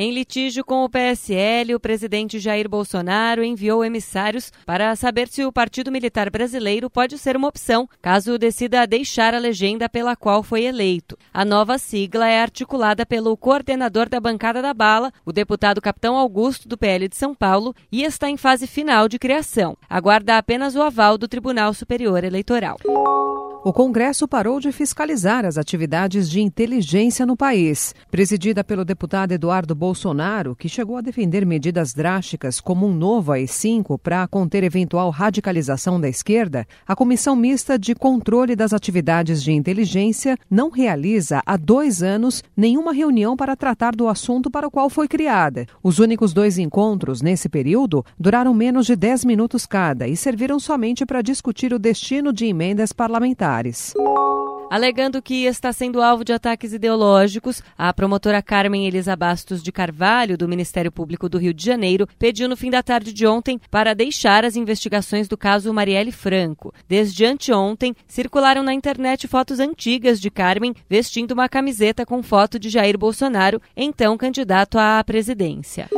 Em litígio com o PSL, o presidente Jair Bolsonaro enviou emissários para saber se o Partido Militar Brasileiro pode ser uma opção, caso decida deixar a legenda pela qual foi eleito. A nova sigla é articulada pelo coordenador da bancada da bala, o deputado Capitão Augusto, do PL de São Paulo, e está em fase final de criação. Aguarda apenas o aval do Tribunal Superior Eleitoral. O Congresso parou de fiscalizar as atividades de inteligência no país. Presidida pelo deputado Eduardo Bolsonaro, que chegou a defender medidas drásticas como um novo AI-5 para conter eventual radicalização da esquerda, a Comissão Mista de Controle das Atividades de Inteligência não realiza há dois anos nenhuma reunião para tratar do assunto para o qual foi criada. Os únicos dois encontros nesse período duraram menos de dez minutos cada e serviram somente para discutir o destino de emendas parlamentares Alegando que está sendo alvo de ataques ideológicos, a promotora Carmen Elisa Bastos de Carvalho, do Ministério Público do Rio de Janeiro, pediu no fim da tarde de ontem para deixar as investigações do caso Marielle Franco. Desde anteontem, circularam na internet fotos antigas de Carmen vestindo uma camiseta com foto de Jair Bolsonaro, então candidato à presidência.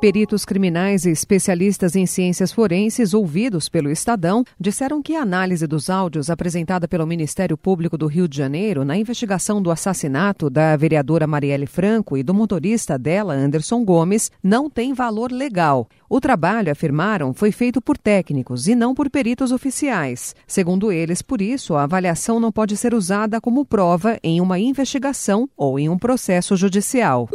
Peritos criminais e especialistas em ciências forenses ouvidos pelo Estadão disseram que a análise dos áudios apresentada pelo Ministério Público do Rio de Janeiro na investigação do assassinato da vereadora Marielle Franco e do motorista dela, Anderson Gomes, não tem valor legal. O trabalho, afirmaram, foi feito por técnicos e não por peritos oficiais. Segundo eles, por isso, a avaliação não pode ser usada como prova em uma investigação ou em um processo judicial.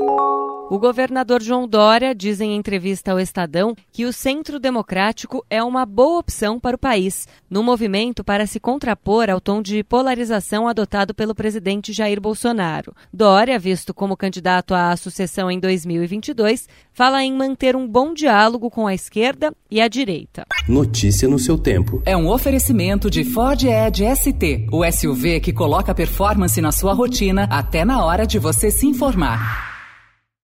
O governador João Dória diz em entrevista ao Estadão que o Centro Democrático é uma boa opção para o país, no movimento para se contrapor ao tom de polarização adotado pelo presidente Jair Bolsonaro. Dória, visto como candidato à sucessão em 2022, fala em manter um bom diálogo com a esquerda e a direita. Notícia no seu tempo. É um oferecimento de Ford Edge ST, o SUV que coloca performance na sua rotina até na hora de você se informar.